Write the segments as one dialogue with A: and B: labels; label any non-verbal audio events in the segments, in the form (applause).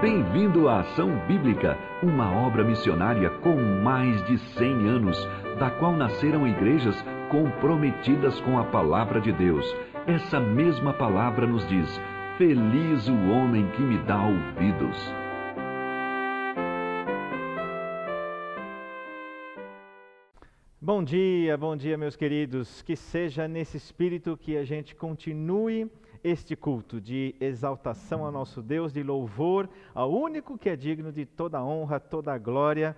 A: Bem-vindo à Ação Bíblica, uma obra missionária com mais de 100 anos, da qual nasceram igrejas comprometidas com a palavra de Deus. Essa mesma palavra nos diz: Feliz o homem que me dá ouvidos.
B: Bom dia, bom dia, meus queridos. Que seja nesse espírito que a gente continue este culto de exaltação ao nosso Deus, de louvor ao único que é digno de toda honra, toda glória,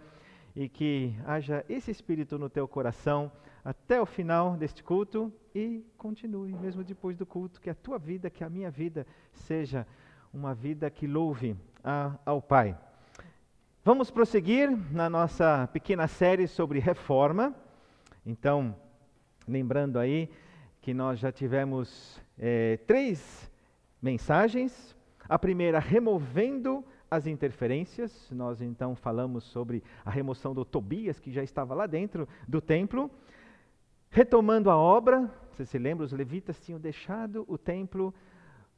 B: e que haja esse espírito no teu coração até o final deste culto e continue, mesmo depois do culto, que a tua vida, que a minha vida seja uma vida que louve a, ao Pai. Vamos prosseguir na nossa pequena série sobre reforma. Então, lembrando aí que nós já tivemos é, três mensagens. A primeira, removendo as interferências. Nós então falamos sobre a remoção do Tobias, que já estava lá dentro do templo. Retomando a obra, você se lembra, os levitas tinham deixado o templo,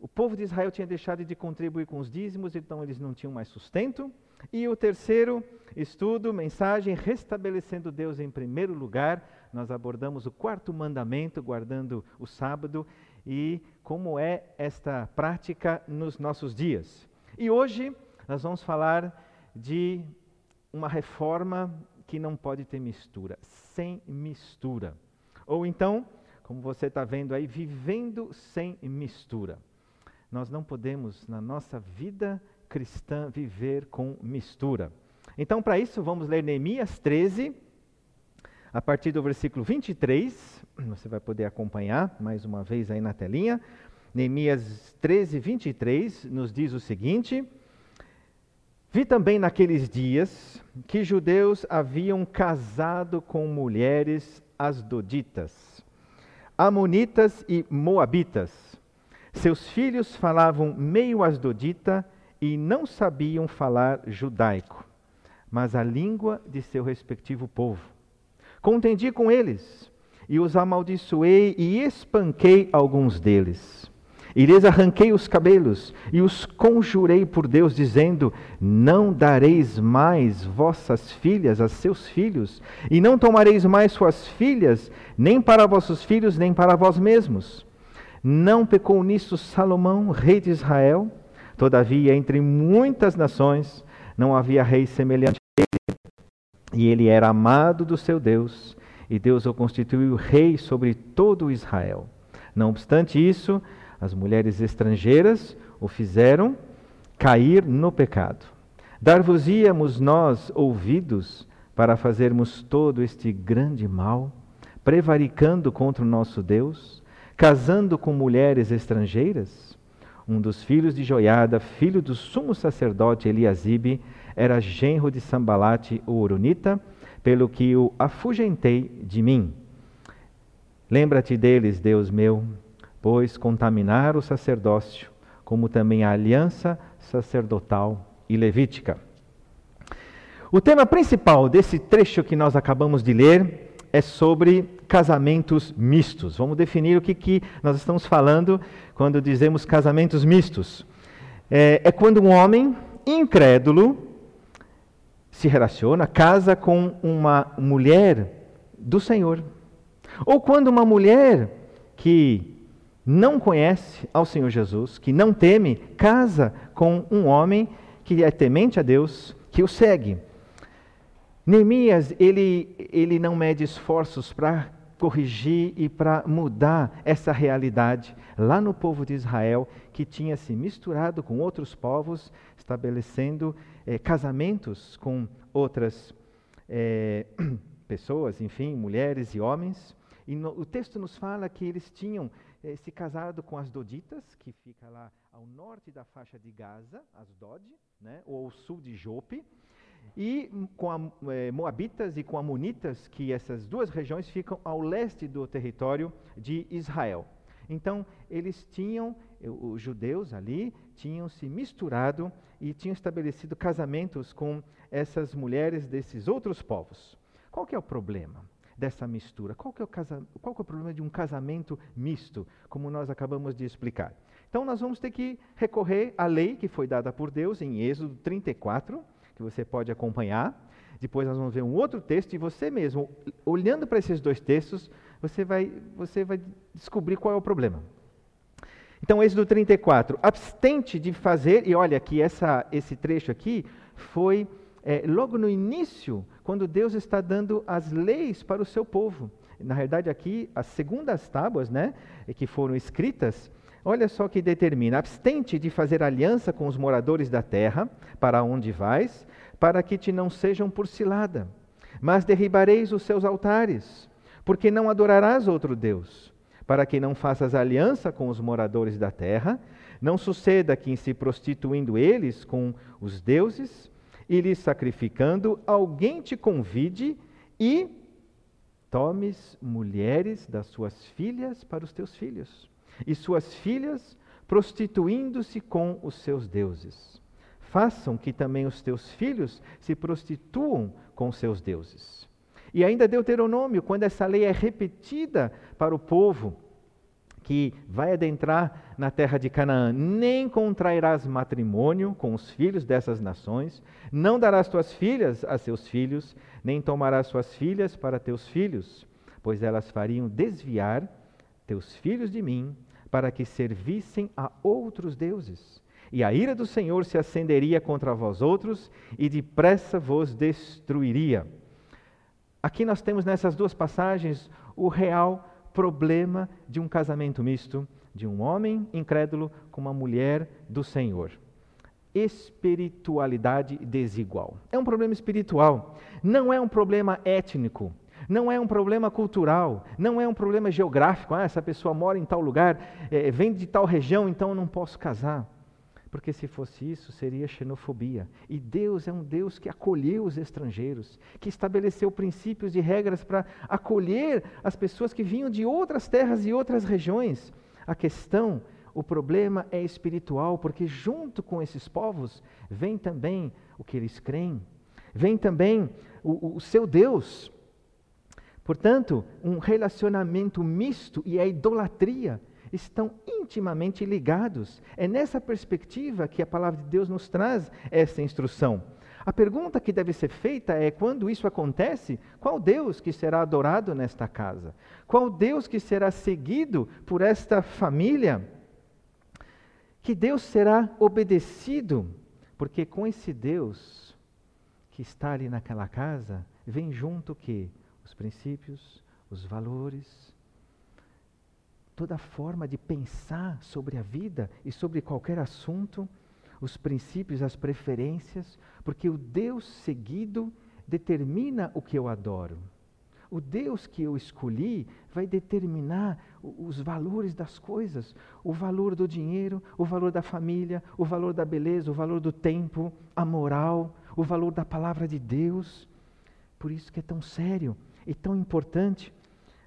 B: o povo de Israel tinha deixado de contribuir com os dízimos, então eles não tinham mais sustento. E o terceiro estudo, mensagem, restabelecendo Deus em primeiro lugar. Nós abordamos o quarto mandamento, guardando o sábado, e como é esta prática nos nossos dias. E hoje nós vamos falar de uma reforma que não pode ter mistura, sem mistura. Ou então, como você está vendo aí, vivendo sem mistura. Nós não podemos, na nossa vida cristã viver com mistura. Então, para isso, vamos ler Neemias 13, a partir do versículo 23. (clears throat) Você vai poder acompanhar mais uma vez aí na telinha. Neemias 13, 23 nos diz o seguinte: Vi também naqueles dias que judeus haviam casado com mulheres asdoditas, amonitas e moabitas. Seus filhos falavam meio asdodita e não sabiam falar judaico, mas a língua de seu respectivo povo. Contendi com eles e os amaldiçoei e espanquei alguns deles. E lhes arranquei os cabelos e os conjurei por Deus, dizendo: Não dareis mais vossas filhas a seus filhos, e não tomareis mais suas filhas, nem para vossos filhos, nem para vós mesmos. Não pecou nisso Salomão, rei de Israel? Todavia, entre muitas nações, não havia rei semelhante. E ele era amado do seu Deus, e Deus o constituiu rei sobre todo Israel. Não obstante isso, as mulheres estrangeiras o fizeram cair no pecado. Dar-vos-íamos nós ouvidos para fazermos todo este grande mal, prevaricando contra o nosso Deus, casando com mulheres estrangeiras? um dos filhos de Joiada, filho do sumo sacerdote Eliasibe, era genro de Sambalate, o Oronita, pelo que o afugentei de mim. Lembra-te deles, Deus meu, pois contaminar o sacerdócio, como também a aliança sacerdotal e levítica. O tema principal desse trecho que nós acabamos de ler é sobre casamentos mistos. Vamos definir o que, que nós estamos falando quando dizemos casamentos mistos. É, é quando um homem incrédulo se relaciona, casa com uma mulher do Senhor. Ou quando uma mulher que não conhece ao Senhor Jesus, que não teme, casa com um homem que é temente a Deus, que o segue. Neemias, ele, ele não mede esforços para corrigir e para mudar essa realidade lá no povo de Israel, que tinha se misturado com outros povos, estabelecendo eh, casamentos com outras eh, (clears throat) pessoas, enfim, mulheres e homens. E no, o texto nos fala que eles tinham eh, se casado com as Doditas, que fica lá ao norte da faixa de Gaza, as Dod, né, ou ao sul de Jope, e com a, Moabitas e com Amonitas, que essas duas regiões ficam ao leste do território de Israel. Então, eles tinham, os judeus ali, tinham se misturado e tinham estabelecido casamentos com essas mulheres desses outros povos. Qual que é o problema dessa mistura? Qual que é o, casa, qual que é o problema de um casamento misto, como nós acabamos de explicar? Então nós vamos ter que recorrer à lei que foi dada por Deus em Êxodo 34, que você pode acompanhar. Depois nós vamos ver um outro texto e você mesmo, olhando para esses dois textos, você vai, você vai descobrir qual é o problema. Então, Êxodo 34, abstente de fazer, e olha que essa, esse trecho aqui foi é, logo no início, quando Deus está dando as leis para o seu povo. Na verdade, aqui, as segundas tábuas, né, que foram escritas, olha só que determina: abstente de fazer aliança com os moradores da terra, para onde vais, para que te não sejam por cilada. Mas derribareis os seus altares, porque não adorarás outro Deus para que não faças aliança com os moradores da terra, não suceda que, em se prostituindo eles com os deuses e lhes sacrificando, alguém te convide e tomes mulheres das suas filhas para os teus filhos, e suas filhas prostituindo-se com os seus deuses. Façam que também os teus filhos se prostituam com seus deuses. E ainda Deuteronômio, quando essa lei é repetida para o povo que vai adentrar na terra de Canaã, nem contrairás matrimônio com os filhos dessas nações, não darás tuas filhas a seus filhos, nem tomarás suas filhas para teus filhos, pois elas fariam desviar teus filhos de mim, para que servissem a outros deuses. E a ira do Senhor se acenderia contra vós outros, e depressa vos destruiria. Aqui nós temos nessas duas passagens o real problema de um casamento misto, de um homem incrédulo com uma mulher do Senhor. Espiritualidade desigual. É um problema espiritual, não é um problema étnico, não é um problema cultural, não é um problema geográfico. Ah, essa pessoa mora em tal lugar, é, vem de tal região, então eu não posso casar. Porque se fosse isso, seria xenofobia. E Deus é um Deus que acolheu os estrangeiros, que estabeleceu princípios e regras para acolher as pessoas que vinham de outras terras e outras regiões. A questão, o problema é espiritual, porque junto com esses povos vem também o que eles creem, vem também o, o seu Deus. Portanto, um relacionamento misto e a idolatria estão intimamente ligados. É nessa perspectiva que a palavra de Deus nos traz essa instrução. A pergunta que deve ser feita é: quando isso acontece, qual Deus que será adorado nesta casa? Qual Deus que será seguido por esta família? Que Deus será obedecido? Porque com esse Deus que está ali naquela casa, vem junto que os princípios, os valores, toda forma de pensar sobre a vida e sobre qualquer assunto, os princípios, as preferências, porque o Deus seguido determina o que eu adoro. O Deus que eu escolhi vai determinar os valores das coisas, o valor do dinheiro, o valor da família, o valor da beleza, o valor do tempo, a moral, o valor da palavra de Deus. Por isso que é tão sério e tão importante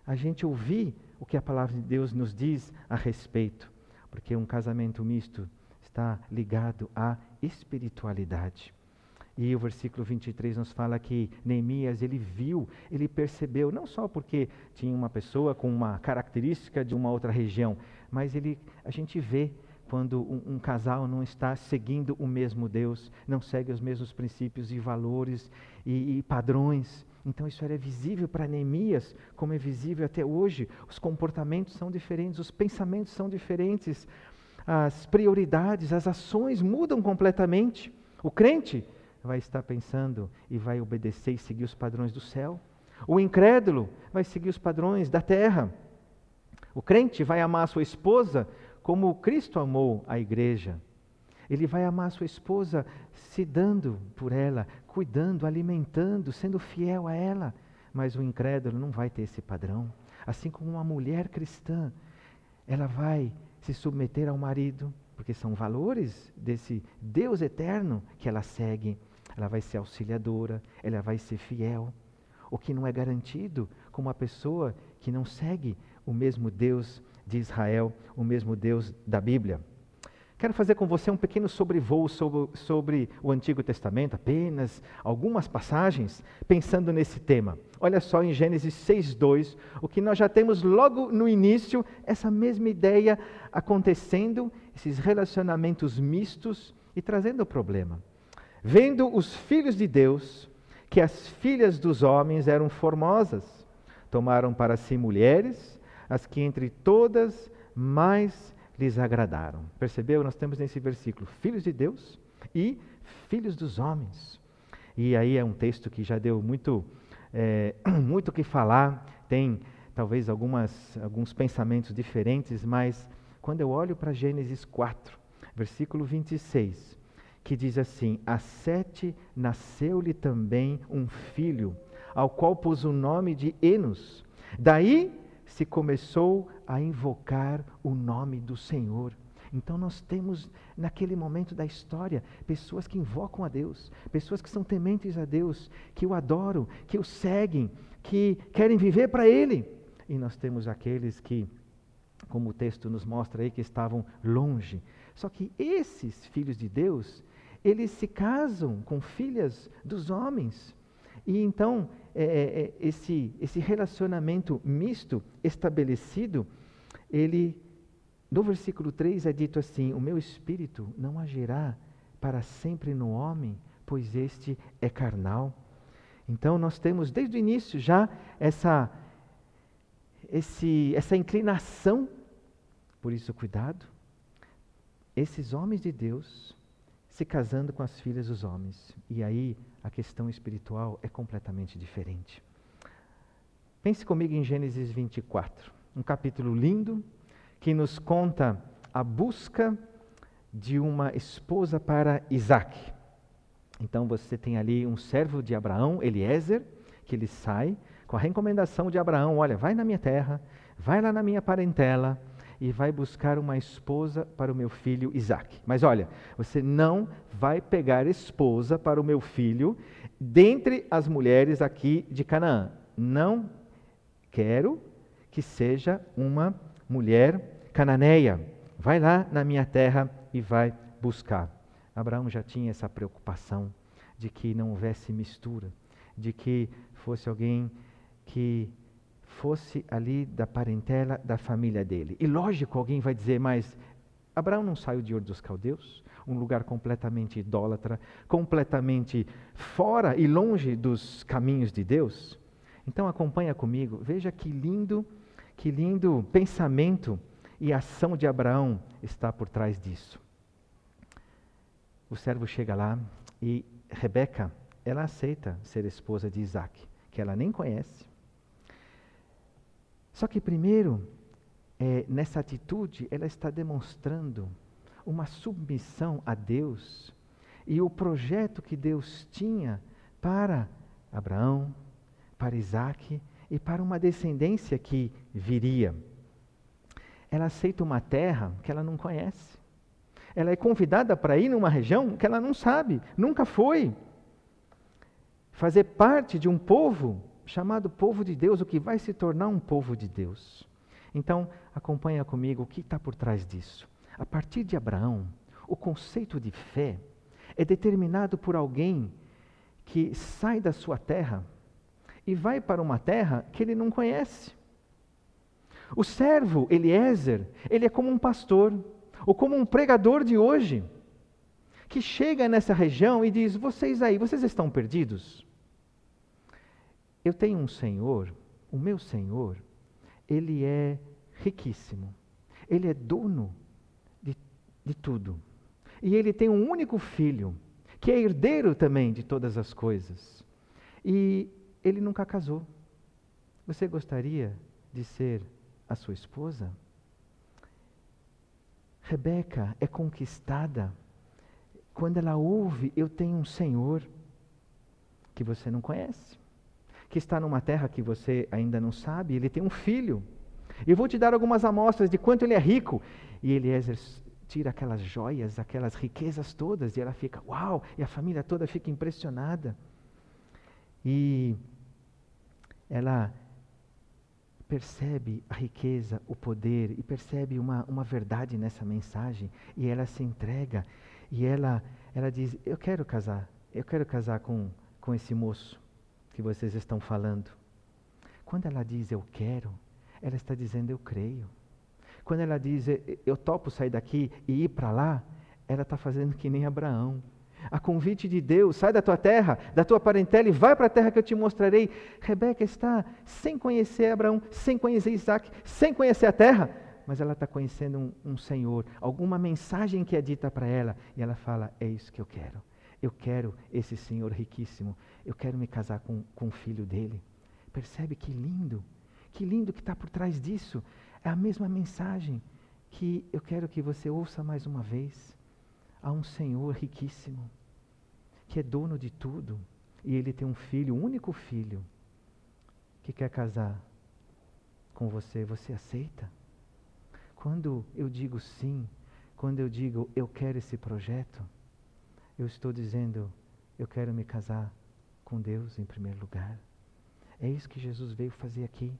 B: a gente ouvir o que a palavra de Deus nos diz a respeito, porque um casamento misto está ligado à espiritualidade. E o versículo 23 nos fala que Neemias, ele viu, ele percebeu, não só porque tinha uma pessoa com uma característica de uma outra região, mas ele, a gente vê quando um, um, casal não está seguindo o mesmo Deus, não segue os mesmos princípios e valores e, e padrões. Então isso era visível para Neemias, como é visível até hoje. Os comportamentos são diferentes, os pensamentos são diferentes, as prioridades, as ações mudam completamente. O crente vai estar pensando e vai obedecer e seguir os padrões do céu. O incrédulo vai seguir os padrões da terra. O crente vai amar a sua esposa como Cristo amou a igreja. Ele vai amar sua esposa se dando por ela, cuidando, alimentando, sendo fiel a ela. Mas o incrédulo não vai ter esse padrão. Assim como uma mulher cristã, ela vai se submeter ao marido, porque são valores desse Deus eterno que ela segue. Ela vai ser auxiliadora, ela vai ser fiel. O que não é garantido com uma pessoa que não segue o mesmo Deus de Israel, o mesmo Deus da Bíblia. Quero fazer com você um pequeno sobrevoo sobre, sobre, o Antigo Testamento, apenas algumas passagens, pensando nesse tema. Olha só em Gênesis 6,2, o que nós já temos logo no início, essa mesma ideia acontecendo, esses relacionamentos mistos e trazendo o problema. Vendo os filhos de Deus, que as filhas dos homens eram formosas, tomaram para si mulheres, as que entre todas mais lhes agradaram. Percebeu? Nós temos nesse versículo filhos de Deus e filhos dos homens. E aí é um texto que já deu muito é, (clears throat) muito que falar, tem talvez algumas, alguns pensamentos diferentes, mas quando eu olho para Gênesis 4, versículo 26, que diz assim: A Sete nasceu-lhe também um filho, ao qual pôs o nome de Enos. Daí se começou a invocar o nome do Senhor. Então nós temos naquele momento da história pessoas que invocam a Deus, pessoas que são tementes a Deus, que o adoram, que o seguem, que querem viver para Ele. E nós temos aqueles que, como o texto nos mostra aí, que estavam longe. Só que esses filhos de Deus, eles se casam com filhas dos homens. E então, é, é, é esse, esse relacionamento misto estabelecido, ele no versículo 3 é dito assim: O meu espírito não agirá para sempre no homem, pois este é carnal. Então nós temos desde o início já essa, esse, essa inclinação, por isso cuidado, esses homens de Deus se casando com as filhas dos homens. E aí a questão espiritual é completamente diferente. Pense comigo em Gênesis 24, um capítulo lindo, que nos conta a busca de uma esposa para Isaac. Então você tem ali um servo de Abraão, Eliezer, que ele sai com a recomendação de Abraão: olha, vai na minha terra, vai lá na minha parentela e vai buscar uma esposa para o meu filho Isaac. Mas olha, você não vai pegar esposa para o meu filho dentre as mulheres aqui de Canaã. Não quero que seja uma mulher cananeia, vai lá na minha terra e vai buscar. Abraão já tinha essa preocupação de que não houvesse mistura, de que fosse alguém que fosse ali da parentela da família dele. E lógico, alguém vai dizer, mas Abraão não saiu de Ur dos Caldeus, um lugar completamente idólatra, completamente fora e longe dos caminhos de Deus? Então acompanha comigo, veja que lindo, que lindo pensamento e ação de Abraão está por trás disso. O servo chega lá e Rebeca, ela aceita ser esposa de Isaac, que ela nem conhece. Só que primeiro, é, nessa atitude, ela está demonstrando uma submissão a Deus e o projeto que Deus tinha para Abraão, para Isaac e para uma descendência que viria ela aceita uma terra que ela não conhece. Ela é convidada para ir numa região que ela não sabe, nunca foi. Fazer parte de um povo chamado povo de Deus, o que vai se tornar um povo de Deus. Então, acompanha comigo o que está por trás disso. A partir de Abraão, o conceito de fé é determinado por alguém que sai da sua terra e vai para uma terra que ele não conhece. O servo Eliezer, ele é como um pastor, ou como um pregador de hoje, que chega nessa região e diz: Vocês aí, vocês estão perdidos? Eu tenho um Senhor, o meu Senhor, ele é riquíssimo, ele é dono de, de tudo. E ele tem um único filho, que é herdeiro também de todas as coisas. E ele nunca casou. Você gostaria de ser a sua esposa? Rebeca é conquistada quando ela ouve: Eu tenho um Senhor que você não conhece, que está numa terra que você ainda não sabe, ele tem um filho. Eu vou te dar algumas amostras de quanto ele é rico. E Eliezer tira aquelas joias, aquelas riquezas todas, e ela fica, uau! E a família toda fica impressionada. E ela percebe a riqueza, o poder e percebe uma, uma verdade nessa mensagem e ela se entrega e ela, ela diz: Eu quero casar, eu quero casar com, com esse moço que vocês estão falando. Quando ela diz eu quero, ela está dizendo eu creio. Quando ela diz eu topo sair daqui e ir para lá, ela está fazendo que nem Abraão. A convite de Deus, sai da tua terra, da tua parentela e vai para a terra que eu te mostrarei. Rebeca está sem conhecer Abraão, sem conhecer Isaac, sem conhecer a terra, mas ela está conhecendo um, um Senhor, alguma mensagem que é dita para ela, e ela fala: É isso que eu quero. Eu quero esse Senhor riquíssimo. Eu quero me casar com, com o filho dele. Percebe que lindo? Que lindo que está por trás disso. É a mesma mensagem que eu quero que você ouça mais uma vez há um Senhor riquíssimo, que é dono de tudo, e ele tem um filho, um único filho, que quer casar com você. Você aceita? Quando eu digo sim, quando eu digo eu quero esse projeto, eu estou dizendo eu quero me casar com Deus em primeiro lugar. É isso que Jesus veio fazer aqui,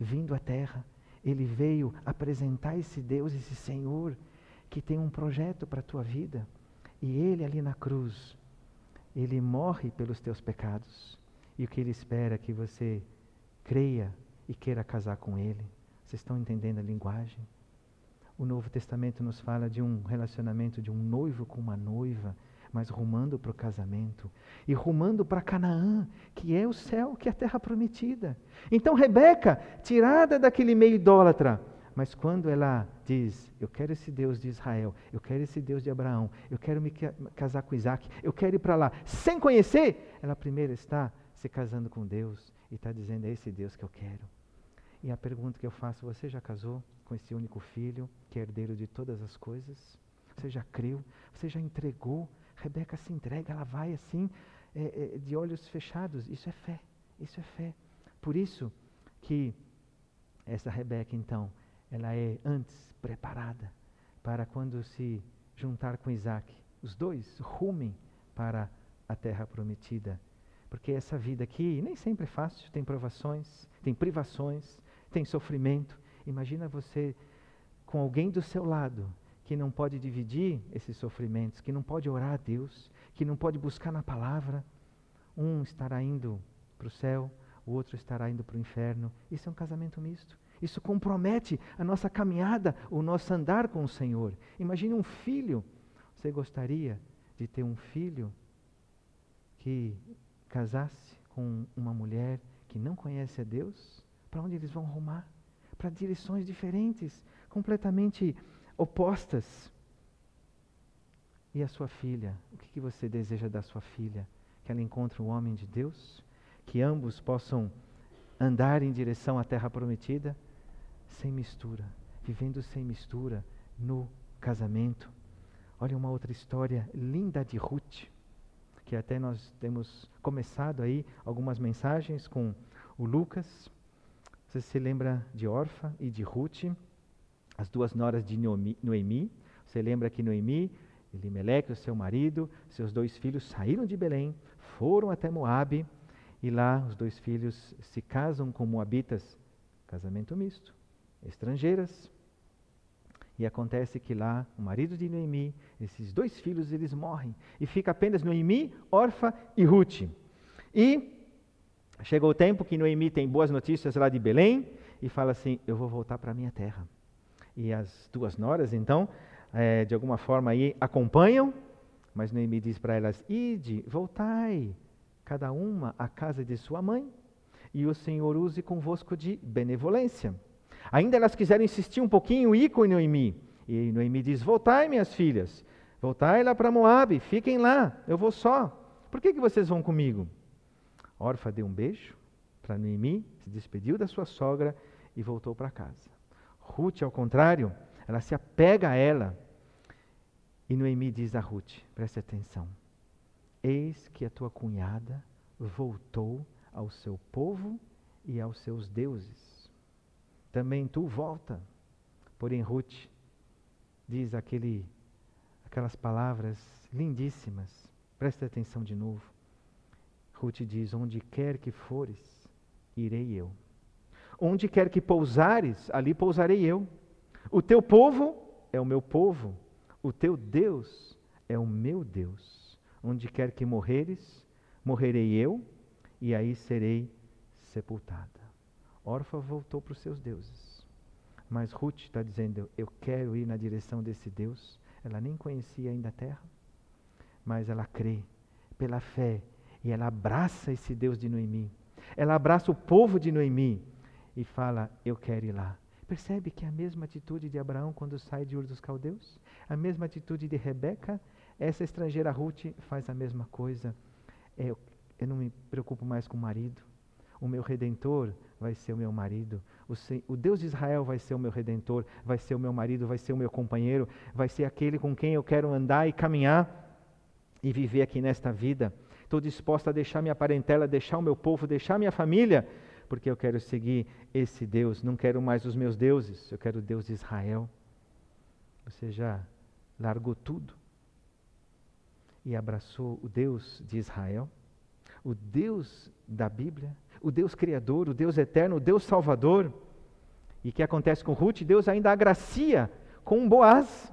B: vindo à terra. Ele veio apresentar esse Deus, esse Senhor que tem um projeto para a tua vida. E Ele ali na cruz, Ele morre pelos teus pecados. E o que Ele espera é que você creia e queira casar com Ele. Vocês estão entendendo a linguagem? O Novo Testamento nos fala de um relacionamento de um noivo com uma noiva, mas rumando para o casamento e rumando para Canaã, que é o céu, que é a terra prometida. Então Rebeca, tirada daquele meio idólatra, mas quando ela diz, eu quero esse Deus de Israel, eu quero esse Deus de Abraão, eu quero me casar com Isaac, eu quero ir para lá, sem conhecer, ela primeiro está se casando com Deus e está dizendo, é esse Deus que eu quero. E a pergunta que eu faço, você já casou com esse único filho, que é herdeiro de todas as coisas? Você já creu? Você já entregou? Rebeca se entrega, ela vai assim, é, é, de olhos fechados. Isso é fé, isso é fé. Por isso que essa Rebeca, então, ela é antes preparada para quando se juntar com Isaac. Os dois rumem para a terra prometida. Porque essa vida aqui nem sempre é fácil, tem provações, tem privações, tem sofrimento. Imagina você com alguém do seu lado que não pode dividir esses sofrimentos, que não pode orar a Deus, que não pode buscar na palavra. Um estará indo para o céu, o outro estará indo para o inferno. Isso é um casamento misto. Isso compromete a nossa caminhada, o nosso andar com o Senhor. Imagine um filho. Você gostaria de ter um filho que casasse com uma mulher que não conhece a Deus? Para onde eles vão rumar? Para direções diferentes, completamente opostas. E a sua filha? O que, você deseja da sua filha? Que ela encontre um homem de Deus? Que ambos possam andar em direção à terra prometida? sem mistura, vivendo sem mistura no casamento. Olha uma outra história linda de Ruth, que até nós temos começado aí algumas mensagens com o Lucas. Você se lembra de Orfa e de Ruth, as duas noras de Noemi. Você lembra que Noemi, Elimeleque, o seu marido, seus dois filhos saíram de Belém, foram até Moabe, e lá os dois filhos se casam com moabitas, casamento misto estrangeiras. E acontece que lá, o marido de Noemi, esses dois filhos, eles morrem. E fica apenas Noemi, Orfa e Ruth. E chegou o tempo que Noemi tem boas notícias lá de Belém e fala assim: Eu vou voltar para minha terra. E as duas noras, então, é, de alguma forma aí acompanham, mas Noemi diz para elas: Ide, voltai, cada uma à casa de sua mãe, e o Senhor use convosco de benevolência. Ainda elas quiseram insistir um pouquinho, ir com Noemi. E Noemi diz: Voltai, minhas filhas, voltai lá para Moabe, fiquem lá, eu vou só. Por que, que vocês vão comigo? Orfa deu um beijo para Noemi, se despediu da sua sogra e voltou para casa. Ruth, ao contrário, ela se apega a ela. E Noemi diz a Ruth: preste atenção, eis que a tua cunhada voltou ao seu povo e aos seus deuses também tu volta. Porém, Ruth diz aquele, aquelas palavras lindíssimas. Presta atenção de novo. Ruth diz: Onde quer que fores, irei eu. Onde quer que pousares, ali pousarei eu. O teu povo é o meu povo, o teu Deus é o meu Deus. Onde quer que morreres, morrerei eu, e aí serei sepultada. Orfa voltou para os seus deuses. Mas Ruth está dizendo: Eu quero ir na direção desse Deus. Ela nem conhecia ainda a terra, mas ela crê pela fé e ela abraça esse Deus de Noemi. Ela abraça o povo de Noemi e fala: Eu quero ir lá. Percebe que é a mesma atitude de Abraão quando sai de Ur dos Caldeus? A mesma atitude de Rebeca? Essa estrangeira Ruth faz a mesma coisa. É, eu, eu não me preocupo mais com o marido. O meu redentor vai ser o meu marido. O, o, Deus de Israel vai ser o meu redentor, vai ser o meu marido, vai ser o meu companheiro, vai ser aquele com quem eu quero andar e caminhar e viver aqui nesta vida. Estou disposta a deixar minha parentela, deixar o meu povo, deixar minha família, porque eu quero seguir esse Deus. Não quero mais os meus deuses, eu quero o Deus de Israel. Você já largou tudo e abraçou o Deus de Israel, o Deus da Bíblia, o Deus Criador, o Deus Eterno, o Deus Salvador. E o que acontece com Ruth? Deus ainda agracia com Boaz.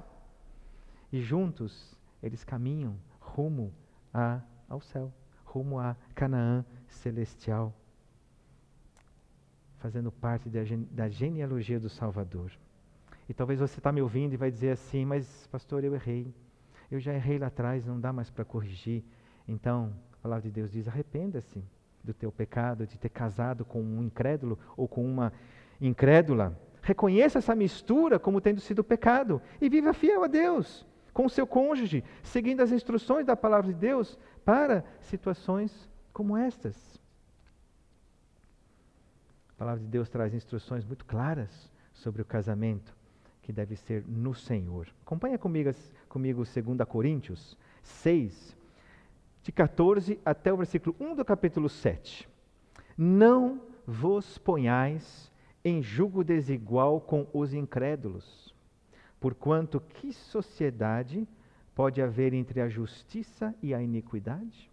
B: E juntos eles caminham rumo a, ao céu, rumo a Canaã celestial, fazendo parte da, da genealogia do Salvador. E talvez você está me ouvindo e vai dizer assim, mas pastor, eu errei. Eu já errei lá atrás, não dá mais para corrigir. Então, a palavra de Deus diz: arrependa-se do teu pecado, de ter casado com um incrédulo ou com uma incrédula. Reconheça essa mistura como tendo sido pecado e viva fiel a Deus com o seu cônjuge, seguindo as instruções da palavra de Deus para situações como estas. A palavra de Deus traz instruções muito claras sobre o casamento que deve ser no Senhor. Acompanha comigo, comigo 2 Coríntios 6, de 14 até o versículo 1 do capítulo 7. Não vos ponhais em julgo desigual com os incrédulos Porquanto, que sociedade pode haver entre a justiça e a iniquidade?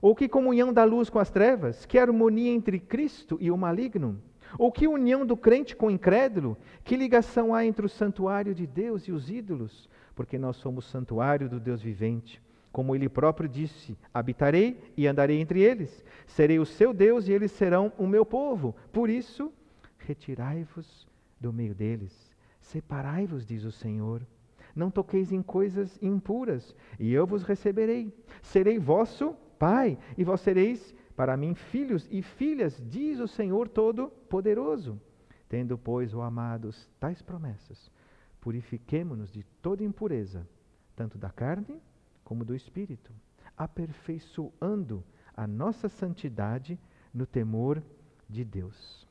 B: Ou que comunhão da luz com as trevas? Que harmonia entre Cristo e o maligno? Ou que união do crente com o incrédulo? Que ligação há entre o santuário de Deus e os ídolos? Porque nós somos santuário do Deus vivente. Como ele próprio disse: Habitarei e andarei entre eles. Serei o seu Deus e eles serão o meu povo. Por isso, retirai-vos do meio deles Separai-vos, diz o Senhor. Não toqueis em coisas impuras, e eu vos receberei. Serei vosso Pai, e vós sereis para mim filhos e filhas, diz o Senhor Todo-Poderoso. Tendo, pois, ó amados, tais promessas, purifiquemo-nos de toda impureza, tanto da carne como do espírito, aperfeiçoando a nossa santidade no temor de Deus.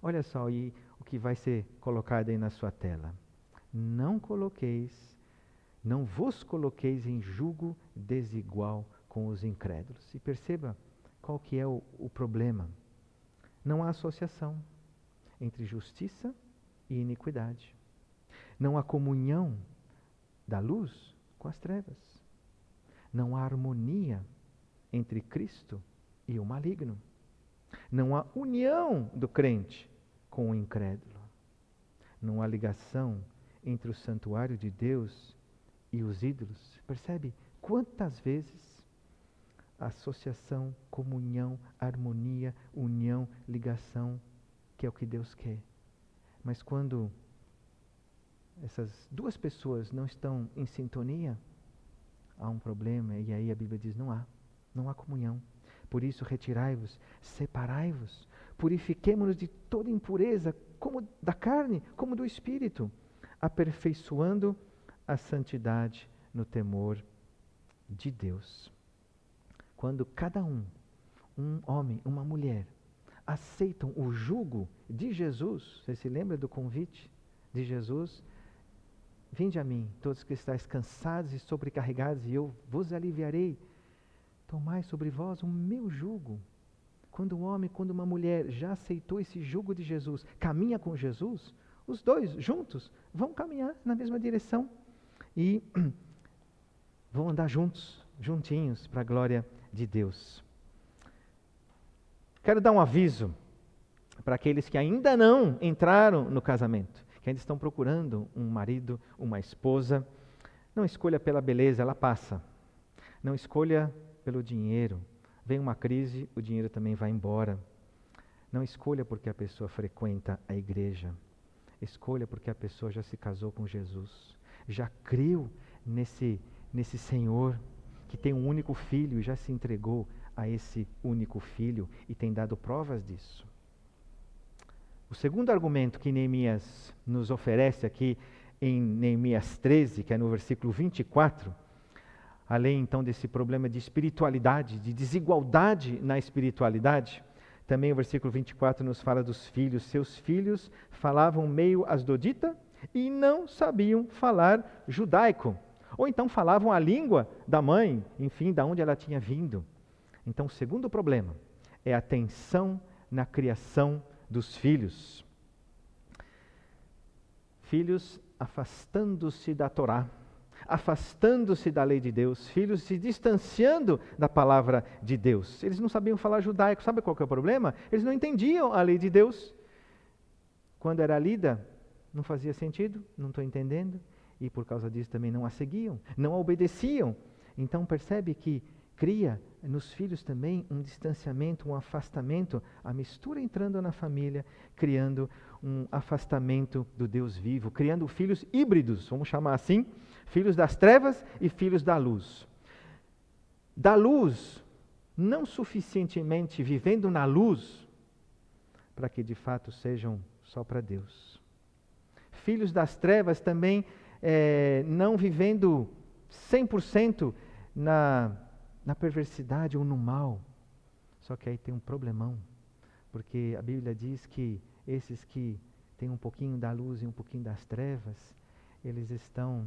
B: Olha só, e o que vai ser colocado aí na sua tela. Não coloqueis, não vos coloqueis em julgo desigual com os incrédulos. E perceba qual que é o, o problema. Não há associação entre justiça e iniquidade. Não há comunhão da luz com as trevas. Não há harmonia entre Cristo e o maligno. Não há união do crente com o incrédulo. Não há ligação entre o santuário de Deus e os ídolos. Percebe quantas vezes associação, comunhão, harmonia, união, ligação, que é o que Deus quer. Mas quando essas duas pessoas não estão em sintonia, há um problema e aí a Bíblia diz não há, não há comunhão. Por isso retirai-vos, separai-vos, purifiquemo-nos de toda impureza, como da carne, como do espírito, aperfeiçoando a santidade no temor de Deus. Quando cada um, um homem, uma mulher, aceitam o jugo de Jesus, você se lembra do convite de Jesus? Vinde a mim, todos que estáis cansados e sobrecarregados, e eu vos aliviarei. Tomai sobre vós o meu jugo quando um homem, quando uma mulher já aceitou esse jugo de Jesus, caminha com Jesus, os dois juntos vão caminhar na mesma direção e (clears throat) vão andar juntos, juntinhos, para a glória de Deus. Quero dar um aviso. para aqueles que ainda não entraram no casamento, que ainda estão procurando um marido, uma esposa. Não escolha pela beleza, ela passa. Não escolha pelo dinheiro. Vem uma crise, o dinheiro também vai embora. Não escolha porque a pessoa frequenta a igreja. Escolha porque a pessoa já se casou com Jesus, já creu nesse, nesse Senhor que tem um único filho e já se entregou a esse único filho e tem dado provas disso. O segundo argumento que Neemias nos oferece aqui em Neemias 13, que é no versículo 24, além então desse problema de espiritualidade, de desigualdade na espiritualidade, também o versículo 24 nos fala dos filhos. Seus filhos falavam meio asdodita e não sabiam falar judaico. Ou então falavam a língua da mãe, enfim, da onde ela tinha vindo. Então, o segundo problema é a tensão na criação dos filhos. Filhos afastando-se da Torá afastando-se da lei de Deus, filhos se distanciando da palavra de Deus. Eles não sabiam falar judaico, sabe qual é o problema? Eles não entendiam a lei de Deus. Quando era lida, não fazia sentido, não estou entendendo, e por causa disso também não a seguiam, não a obedeciam. Então percebe que cria nos filhos também um distanciamento, um afastamento, a mistura entrando na família, criando um afastamento do Deus vivo, criando filhos híbridos, vamos chamar assim, filhos das trevas e filhos da luz. Da luz, não suficientemente vivendo na luz, para que de fato sejam só para Deus. Filhos das trevas também é, não vivendo 100% na, na perversidade ou no mal. Só que aí tem um problemão, porque a Bíblia diz que esses que têm um pouquinho da luz e um pouquinho das trevas, eles estão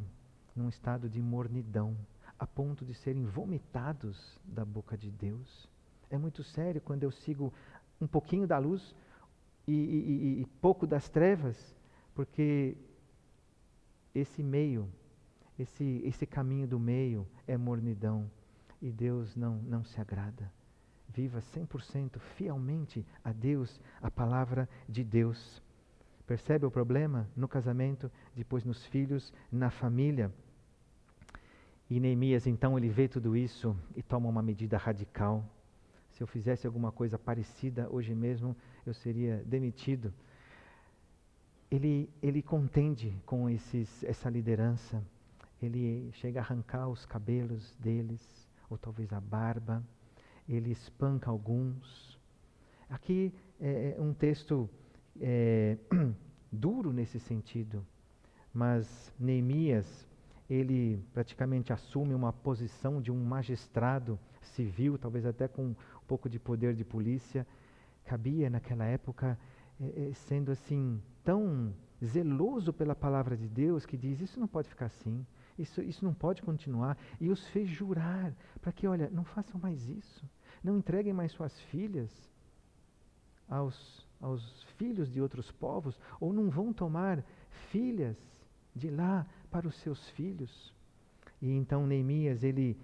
B: num estado de mornidão, a ponto de serem vomitados da boca de Deus. É muito sério quando eu sigo um pouquinho da luz e, e, e pouco das trevas, porque esse meio, esse, esse caminho do meio é mornidão e Deus não, não se agrada. Viva 100% fielmente a Deus, a palavra de Deus. Percebe o problema no casamento, depois nos filhos, na família? E Neemias, então, ele vê tudo isso e toma uma medida radical. Se eu fizesse alguma coisa parecida hoje mesmo, eu seria demitido. Ele, ele contende com esses, essa liderança. Ele chega a arrancar os cabelos deles, ou talvez a barba. Ele espanca alguns. Aqui é, é um texto é, (clears throat) duro nesse sentido, mas Neemias ele praticamente assume uma posição de um magistrado civil, talvez até com um pouco de poder de polícia. Cabia naquela época, eh, sendo assim, tão zeloso pela palavra de Deus, que diz: Isso não pode ficar assim, isso, isso não pode continuar. E os fez jurar para que, olha, não façam mais isso, não entreguem mais suas filhas aos, aos filhos de outros povos, ou não vão tomar filhas de lá para os seus filhos. E então Neemias, ele,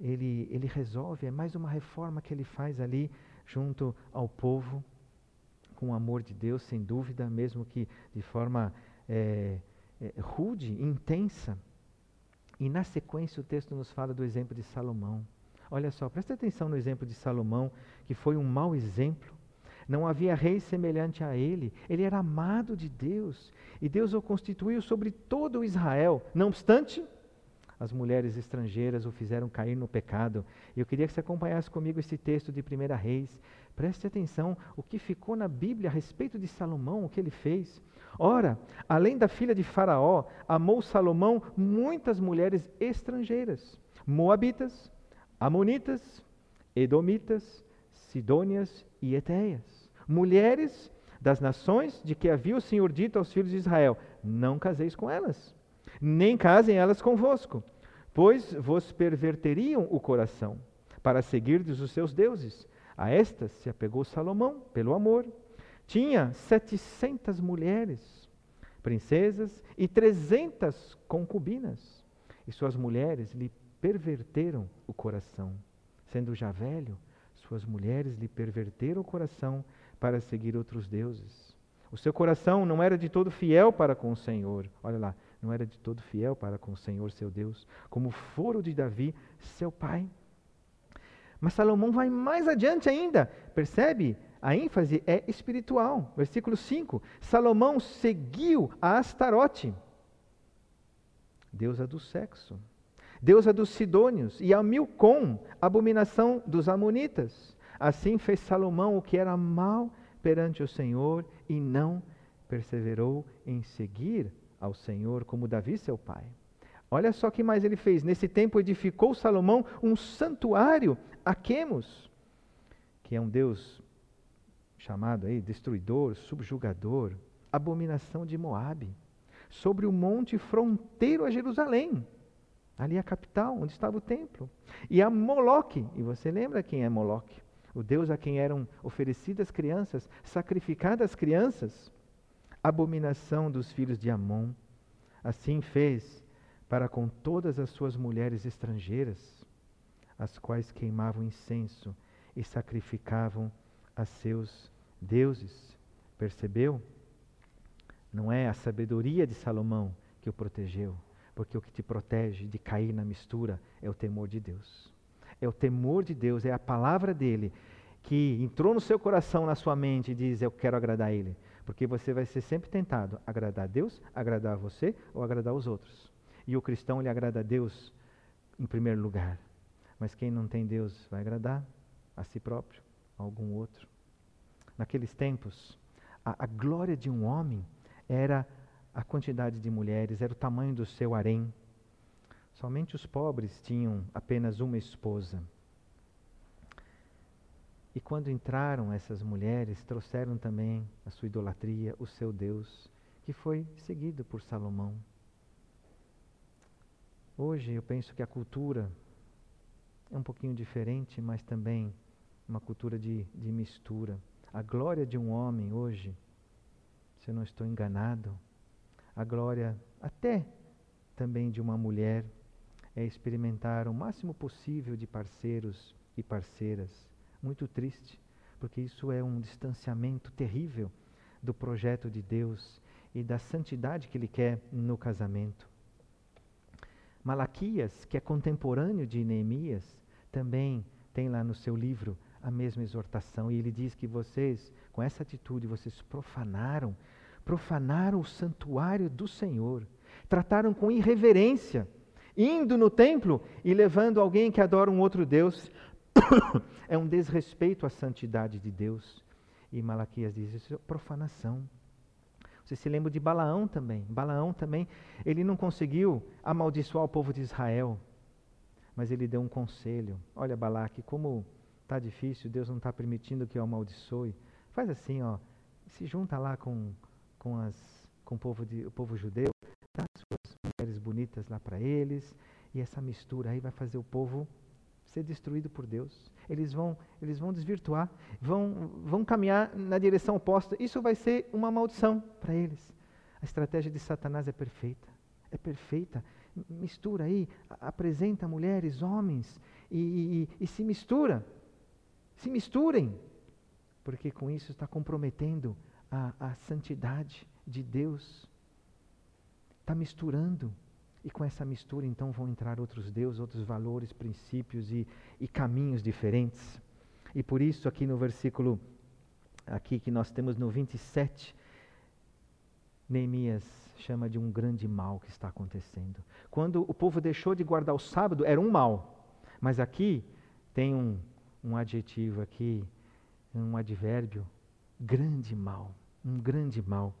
B: ele, ele resolve, é mais uma reforma que ele faz ali junto ao povo, com o amor de Deus, sem dúvida, mesmo que de forma é, é, rude, intensa. E na sequência o texto nos fala do exemplo de Salomão. Olha só, presta atenção no exemplo de Salomão, que foi um mau exemplo, não havia rei semelhante a ele. Ele era amado de Deus. E Deus o constituiu sobre todo Israel. Não obstante, as mulheres estrangeiras o fizeram cair no pecado. Eu queria que você acompanhasse comigo esse texto de 1 Reis. Preste atenção o que ficou na Bíblia a respeito de Salomão, o que ele fez. Ora, além da filha de Faraó, amou Salomão muitas mulheres estrangeiras: Moabitas, Amonitas, Edomitas, Sidônias e Etéias mulheres das nações de que havia o Senhor dito aos filhos de Israel: Não caseis com elas, nem casem elas convosco, pois vos perverteriam o coração para seguirdes os seus deuses. A estas se apegou Salomão pelo amor. Tinha setecentas mulheres, princesas e trezentas concubinas, e suas mulheres lhe perverteram o coração. Sendo já velho, suas mulheres lhe perverteram o coração para seguir outros deuses. O seu coração não era de todo fiel para com o Senhor. Olha lá, não era de todo fiel para com o Senhor, seu Deus, como foro de Davi, seu pai. Mas Salomão vai mais adiante ainda. Percebe? A ênfase é espiritual. Versículo 5. Salomão seguiu a Astarote, deusa do sexo, deusa dos sidônios, e a Milcom, abominação dos amonitas. Assim fez Salomão o que era mal perante o Senhor e não perseverou em seguir ao Senhor como Davi, seu pai. Olha só o que mais ele fez. Nesse tempo edificou Salomão um santuário a Quemos, que é um Deus chamado aí destruidor, subjugador, abominação de Moabe, sobre o monte fronteiro a Jerusalém. Ali é a capital, onde estava o templo. E a Moloque, e você lembra quem é Moloque? O Deus a quem eram oferecidas crianças, sacrificadas crianças abominação dos filhos de Amon. Assim fez para com todas as suas mulheres estrangeiras, as quais queimavam incenso e sacrificavam a seus deuses. Percebeu? Não é a sabedoria de Salomão que o protegeu, porque o que te protege de cair na mistura é o temor de Deus. É o temor de Deus, é a palavra dele que entrou no seu coração, na sua mente e diz: Eu quero agradar a Ele. Porque você vai ser sempre tentado agradar a Deus, agradar a você ou agradar os outros. E o cristão ele agrada a Deus em primeiro lugar. Mas quem não tem Deus vai agradar a si próprio, a algum outro. Naqueles tempos, a, a glória de um homem era a quantidade de mulheres, era o tamanho do seu harém. Somente os pobres tinham apenas uma esposa. E quando entraram essas mulheres, trouxeram também a sua idolatria, o seu Deus, que foi seguido por Salomão. Hoje eu penso que a cultura é um pouquinho diferente, mas também uma cultura de, de mistura. A glória de um homem hoje, se eu não estou enganado, a glória até também de uma mulher é experimentar o máximo possível de parceiros e parceiras muito triste, porque isso é um distanciamento terrível do projeto de Deus e da santidade que Ele quer no casamento. Malaquias, que é contemporâneo de Neemias, também tem lá no seu livro a mesma exortação, e ele diz que vocês, com essa atitude, vocês profanaram, profanaram o santuário do Senhor, trataram com irreverência, indo no templo e levando alguém que adora um outro Deus (coughs) é um desrespeito à santidade de Deus. E Malaquias diz: isso é profanação. Você se lembra de Balaão também. Balaão também, ele não conseguiu amaldiçoar o povo de Israel, mas ele deu um conselho. Olha, Balaque, como está difícil, Deus não está permitindo que eu amaldiçoe. Faz assim, ó, se junta lá com, com, as, com o, povo de, o povo judeu, dá suas mulheres bonitas lá para eles, e essa mistura aí vai fazer o povo ser destruído por Deus. Eles vão, eles vão desvirtuar, vão, vão caminhar na direção oposta. Isso vai ser uma maldição para eles. A estratégia de Satanás é perfeita. É perfeita. Mistura aí, apresenta mulheres, homens e, e, e se mistura. Se misturem. Porque com isso está comprometendo a, a santidade de Deus. Está misturando e com essa mistura, então, vão entrar outros deuses, outros valores, princípios e, e caminhos diferentes. E por isso, aqui no versículo aqui que nós temos no 27, Neemias chama de um grande mal que está acontecendo. Quando o povo deixou de guardar o sábado, era um mal. Mas aqui tem um, um adjetivo aqui, um advérbio, grande mal, um grande mal.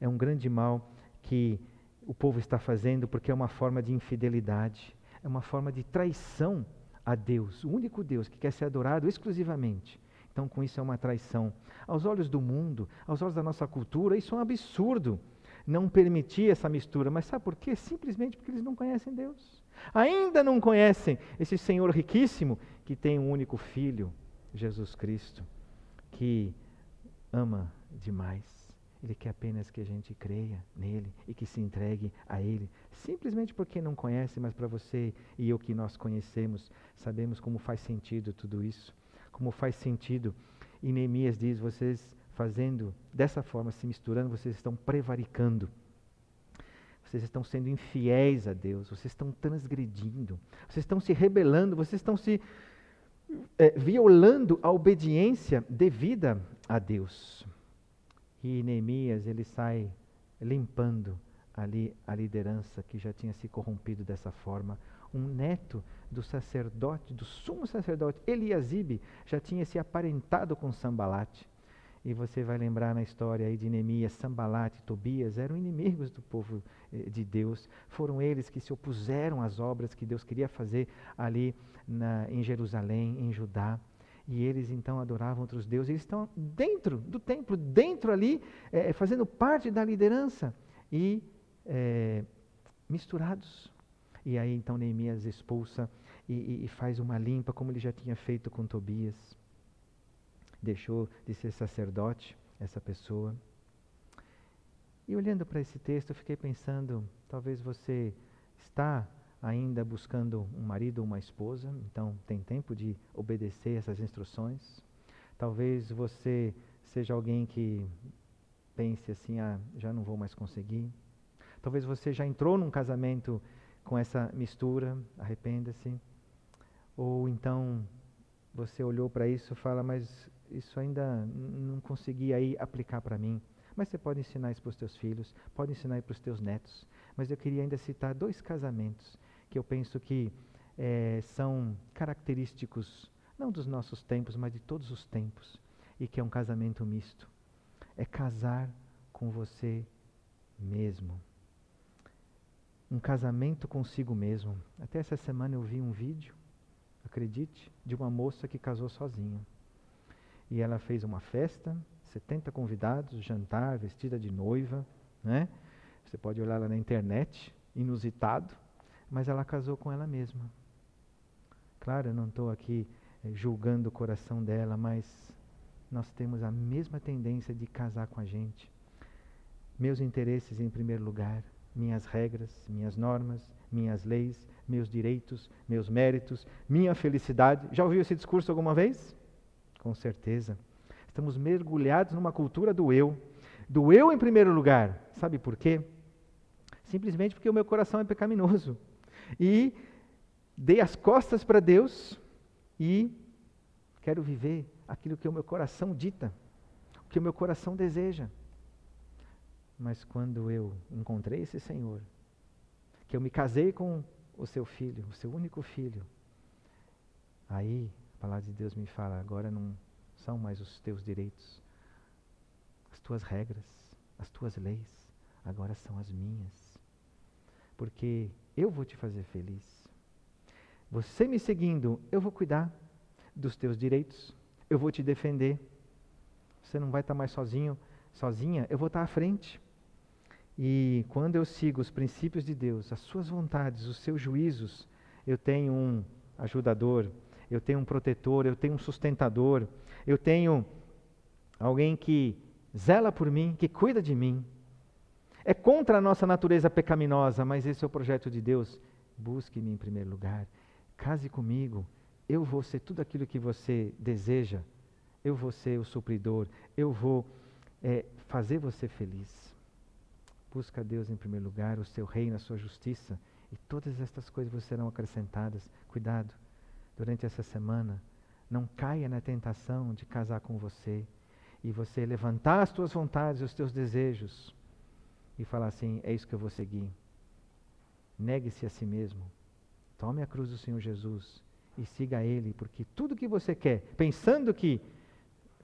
B: É um grande mal que o povo está fazendo porque é uma forma de infidelidade, é uma forma de traição a Deus, o único Deus que quer ser adorado exclusivamente. Então, com isso, é uma traição. Aos olhos do mundo, aos olhos da nossa cultura, isso é um absurdo. Não permitir essa mistura. Mas sabe por quê? Simplesmente porque eles não conhecem Deus. Ainda não conhecem esse Senhor riquíssimo que tem um único Filho, Jesus Cristo, que ama demais. Ele quer apenas que a gente creia nele e que se entregue a ele, simplesmente porque não conhece, mas para você e eu que nós conhecemos, sabemos como faz sentido tudo isso, como faz sentido. E Neemias diz: vocês fazendo dessa forma, se misturando, vocês estão prevaricando. Vocês estão sendo infiéis a Deus, vocês estão transgredindo, vocês estão se rebelando, vocês estão se é, violando a obediência devida a Deus. E Neemias, ele sai limpando ali a liderança que já tinha se corrompido dessa forma. Um neto do sacerdote, do sumo sacerdote Eliasibe, já tinha se aparentado com Sambalate. E você vai lembrar na história aí de Neemias, Sambalate e Tobias eram inimigos do povo eh, de Deus. Foram eles que se opuseram às obras que Deus queria fazer ali na, em Jerusalém, em Judá. E eles então adoravam outros deuses. Eles estão dentro do templo, dentro ali, eh, fazendo parte da liderança. E eh, misturados. E aí então Neemias expulsa e, e faz uma limpa, como ele já tinha feito com Tobias deixou de ser sacerdote, essa pessoa. E olhando para esse texto, eu fiquei pensando, talvez você está ainda buscando um marido ou uma esposa, então tem tempo de obedecer essas instruções. Talvez você seja alguém que pense assim, ah, já não vou mais conseguir. Talvez você já entrou num casamento com essa mistura, arrependa-se. Ou então você olhou para isso e fala, mas isso ainda não consegui aí aplicar para mim. Mas você pode ensinar isso para os teus filhos, pode ensinar para os teus netos. Mas eu queria ainda citar dois casamentos que eu penso que é, são característicos, não dos nossos tempos, mas de todos os tempos, e que é um casamento misto. É casar com você mesmo. Um casamento consigo mesmo. Até essa semana eu vi um vídeo, acredite, de uma moça que casou sozinha. E ela fez uma festa, 70 convidados, jantar, vestida de noiva, né? Você pode olhar lá na internet, inusitado, mas ela casou com ela mesma. Claro, eu não estou aqui eh, julgando o coração dela, mas nós temos a mesma tendência de casar com a gente. Meus interesses em primeiro lugar, minhas regras, minhas normas, minhas leis, meus direitos, meus méritos, minha felicidade. Já ouviu esse discurso alguma vez? Com certeza. Estamos mergulhados numa cultura do eu. Do eu em primeiro lugar. Sabe por quê? Simplesmente porque o meu coração é pecaminoso. E dei as costas para Deus e quero viver aquilo que o meu coração dita, o que o meu coração deseja. Mas quando eu encontrei esse Senhor, que eu me casei com o seu filho, o seu único filho, aí a palavra de Deus me fala: agora não são mais os teus direitos, as tuas regras, as tuas leis, agora são as minhas. Porque eu vou te fazer feliz. Você me seguindo, eu vou cuidar dos teus direitos, eu vou te defender. Você não vai estar mais sozinho, sozinha, eu vou estar à frente. E quando eu sigo os princípios de Deus, as suas vontades, os seus juízos, eu tenho um ajudador, eu tenho um protetor, eu tenho um sustentador, eu tenho alguém que zela por mim, que cuida de mim. É contra a nossa natureza pecaminosa, mas esse é o projeto de Deus. Busque-me em primeiro lugar, case comigo, eu vou ser tudo aquilo que você deseja, eu vou ser o supridor, eu vou é, fazer você feliz. Busca Deus em primeiro lugar, o seu reino, a sua justiça, e todas estas coisas serão acrescentadas. Cuidado durante essa semana, não caia na tentação de casar com você e você levantar as tuas vontades, os teus desejos e falar assim: é isso que eu vou seguir. Negue-se a si mesmo. Tome a cruz do Senhor Jesus e siga a Ele, porque tudo que você quer, pensando que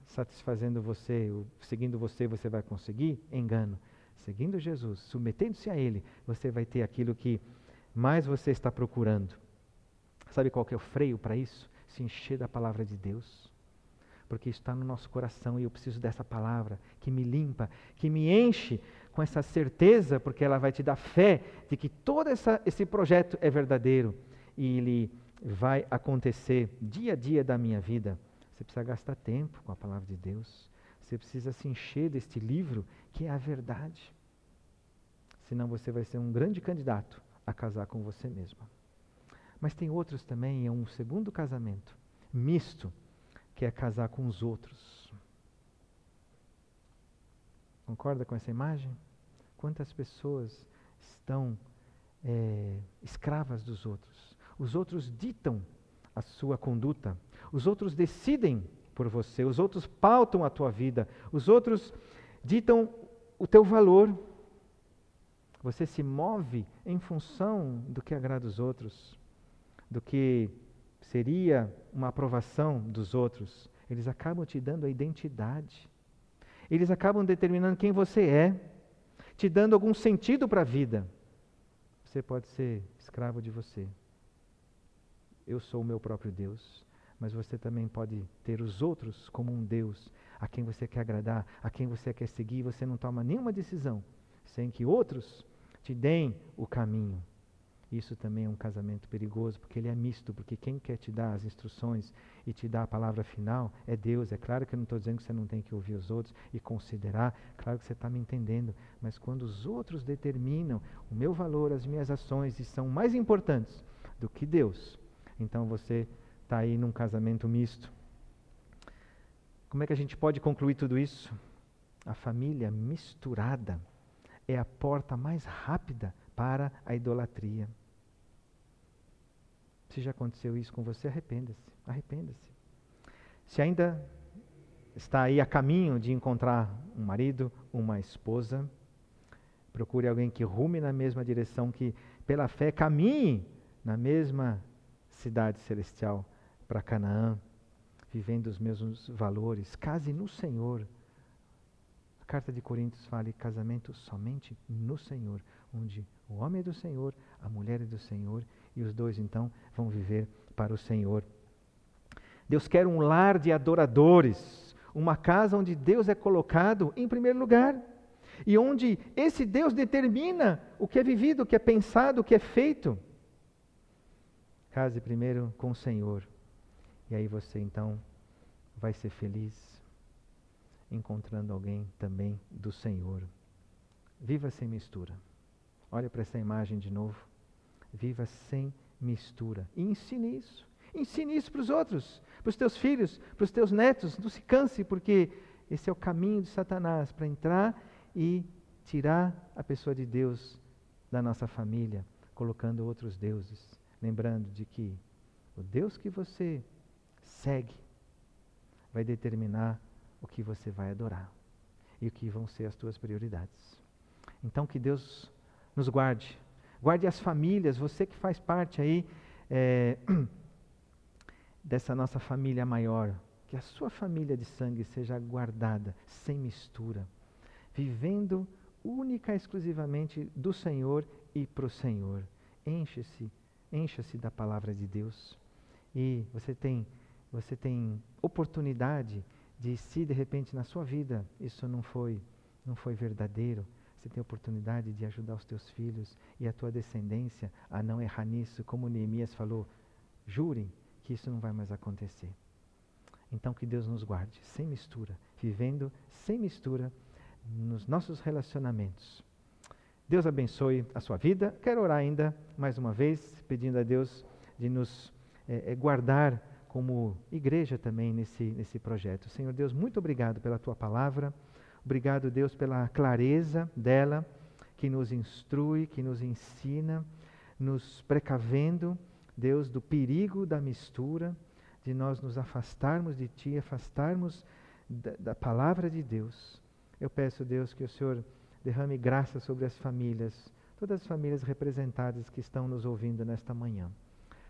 B: satisfazendo você, seguindo você, você vai conseguir, engano. Seguindo Jesus, submetendo-se a Ele, você vai ter aquilo que mais você está procurando. Sabe qual que é o freio para isso? Se encher da palavra de Deus. Porque está no nosso coração e eu preciso dessa palavra que me limpa, que me enche com essa certeza, porque ela vai te dar fé de que todo essa, esse projeto é verdadeiro e ele vai acontecer dia a dia da minha vida. Você precisa gastar tempo com a palavra de Deus. Você precisa se encher deste livro que é a verdade. Senão você vai ser um grande candidato a casar com você mesmo. Mas tem outros também, é um segundo casamento, misto, que é casar com os outros. Concorda com essa imagem? Quantas pessoas estão é, escravas dos outros? Os outros ditam a sua conduta, os outros decidem por você, os outros pautam a tua vida, os outros ditam o teu valor. Você se move em função do que agrada os outros, do que seria uma aprovação dos outros. Eles acabam te dando a identidade. Eles acabam determinando quem você é, te dando algum sentido para a vida. Você pode ser escravo de você. Eu sou o meu próprio Deus, mas você também pode ter os outros como um Deus a quem você quer agradar, a quem você quer seguir. Você não toma nenhuma decisão sem que outros te deem o caminho. Isso também é um casamento perigoso, porque ele é misto, porque quem quer te dar as instruções e te dar a palavra final é Deus. É claro que eu não estou dizendo que você não tem que ouvir os outros e considerar, claro que você está me entendendo, mas quando os outros determinam o meu valor, as minhas ações e são mais importantes do que Deus, então você está aí num casamento misto. Como é que a gente pode concluir tudo isso? A família misturada é a porta mais rápida para a idolatria. Se já aconteceu isso com você, arrependa-se. Arrependa-se. Se ainda está aí a caminho de encontrar um marido, uma esposa, procure alguém que rume na mesma direção, que pela fé caminhe na mesma cidade celestial para Canaã, vivendo os mesmos valores. Case no Senhor carta de Coríntios fala casamento somente no Senhor, onde o homem é do Senhor, a mulher é do Senhor, e os dois então vão viver para o Senhor. Deus quer um lar de adoradores, uma casa onde Deus é colocado em primeiro lugar e onde esse Deus determina o que é vivido, o que é pensado, o que é feito. Case primeiro com o Senhor, e aí você então vai ser feliz encontrando alguém também do Senhor. Viva sem mistura. Olha para essa imagem de novo. Viva sem mistura. E ensine isso. Ensine isso para os outros, para os teus filhos, para os teus netos. Não se canse, porque esse é o caminho de Satanás para entrar e tirar a pessoa de Deus da nossa família, colocando outros deuses. Lembrando de que o Deus que você segue vai determinar o que você vai adorar e o que vão ser as tuas prioridades. Então que Deus nos guarde, guarde as famílias, você que faz parte aí é, (clears throat) dessa nossa família maior, que a sua família de sangue seja guardada, sem mistura, vivendo única e exclusivamente do Senhor e para o Senhor. Enche-se, encha-se da palavra de Deus. E você tem, você tem oportunidade de se de repente na sua vida isso não foi não foi verdadeiro, você tem a oportunidade de ajudar os teus filhos e a tua descendência a não errar nisso, como Neemias falou, jurem que isso não vai mais acontecer. Então que Deus nos guarde sem mistura, vivendo sem mistura nos nossos relacionamentos. Deus abençoe a sua vida. Quero orar ainda mais uma vez, pedindo a Deus de nos é, é, guardar como igreja também nesse, nesse projeto. Senhor Deus, muito obrigado pela tua palavra. Obrigado, Deus, pela clareza dela, que nos instrui, que nos ensina, nos precavendo, Deus, do perigo da mistura, de nós nos afastarmos de Ti, afastarmos da, da palavra de Deus. Eu peço, Deus, que o Senhor derrame graça sobre as famílias, todas as famílias representadas que estão nos ouvindo nesta manhã.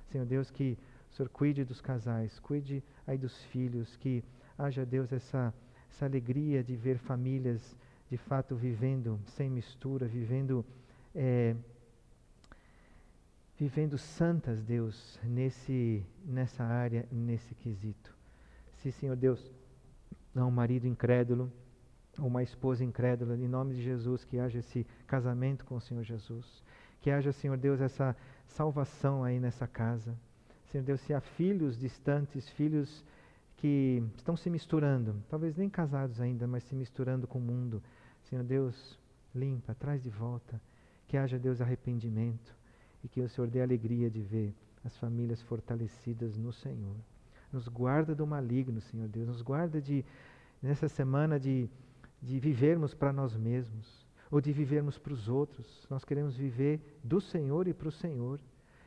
B: Senhor Deus, que o Senhor cuide dos casais, cuide aí dos filhos, que haja, Deus, essa, essa alegria de ver famílias de fato vivendo sem mistura, vivendo é, vivendo santas, Deus, nesse, nessa área, nesse quesito. Se, Senhor Deus, há um marido incrédulo, ou uma esposa incrédula, em nome de Jesus, que haja esse casamento com o Senhor Jesus. Que haja, Senhor Deus, essa salvação aí nessa casa. Senhor Deus, se há filhos distantes, filhos que estão se misturando, talvez nem casados ainda, mas se misturando com o mundo, Senhor Deus, limpa, traz de volta, que haja, Deus, arrependimento e que o Senhor dê alegria de ver as famílias fortalecidas no Senhor. Nos guarda do maligno, Senhor Deus, nos guarda de, nessa semana, de, de vivermos para nós mesmos ou de vivermos para os outros. Nós queremos viver do Senhor e para o Senhor.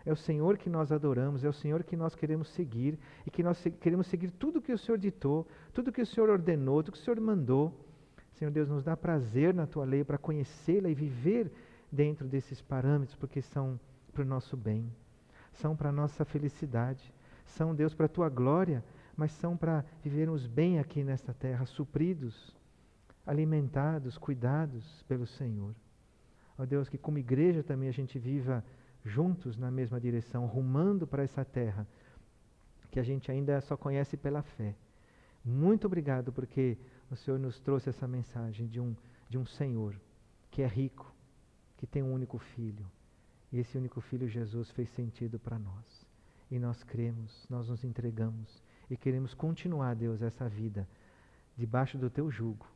B: É o Senhor que nós adoramos, é o Senhor que nós queremos seguir e que nós queremos seguir tudo que o Senhor ditou, tudo que o Senhor ordenou, tudo que o Senhor mandou. Senhor Deus, nos dá prazer na tua lei para conhecê-la e viver dentro desses parâmetros, porque são para o nosso bem, são para a nossa felicidade, são, Deus, para a tua glória, mas são para vivermos bem aqui nesta terra, supridos, alimentados, cuidados pelo Senhor. Ó Deus, que como igreja também a gente viva juntos na mesma direção, rumando para essa terra que a gente ainda só conhece pela fé. Muito obrigado porque o Senhor nos trouxe essa mensagem de um, de um Senhor que é rico, que tem um único filho. E esse único filho, Jesus, fez sentido para nós. E nós cremos, nós nos entregamos e queremos continuar, Deus, essa vida debaixo do teu jugo,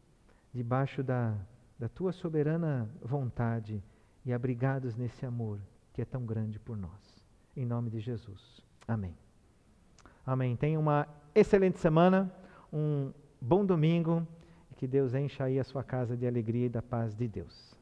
B: debaixo da, da tua soberana vontade e abrigados nesse amor que é tão grande por nós. Em nome de Jesus. Amém. Amém. Tenha uma excelente semana, um bom domingo e que Deus encha aí a sua casa de alegria e da paz de Deus.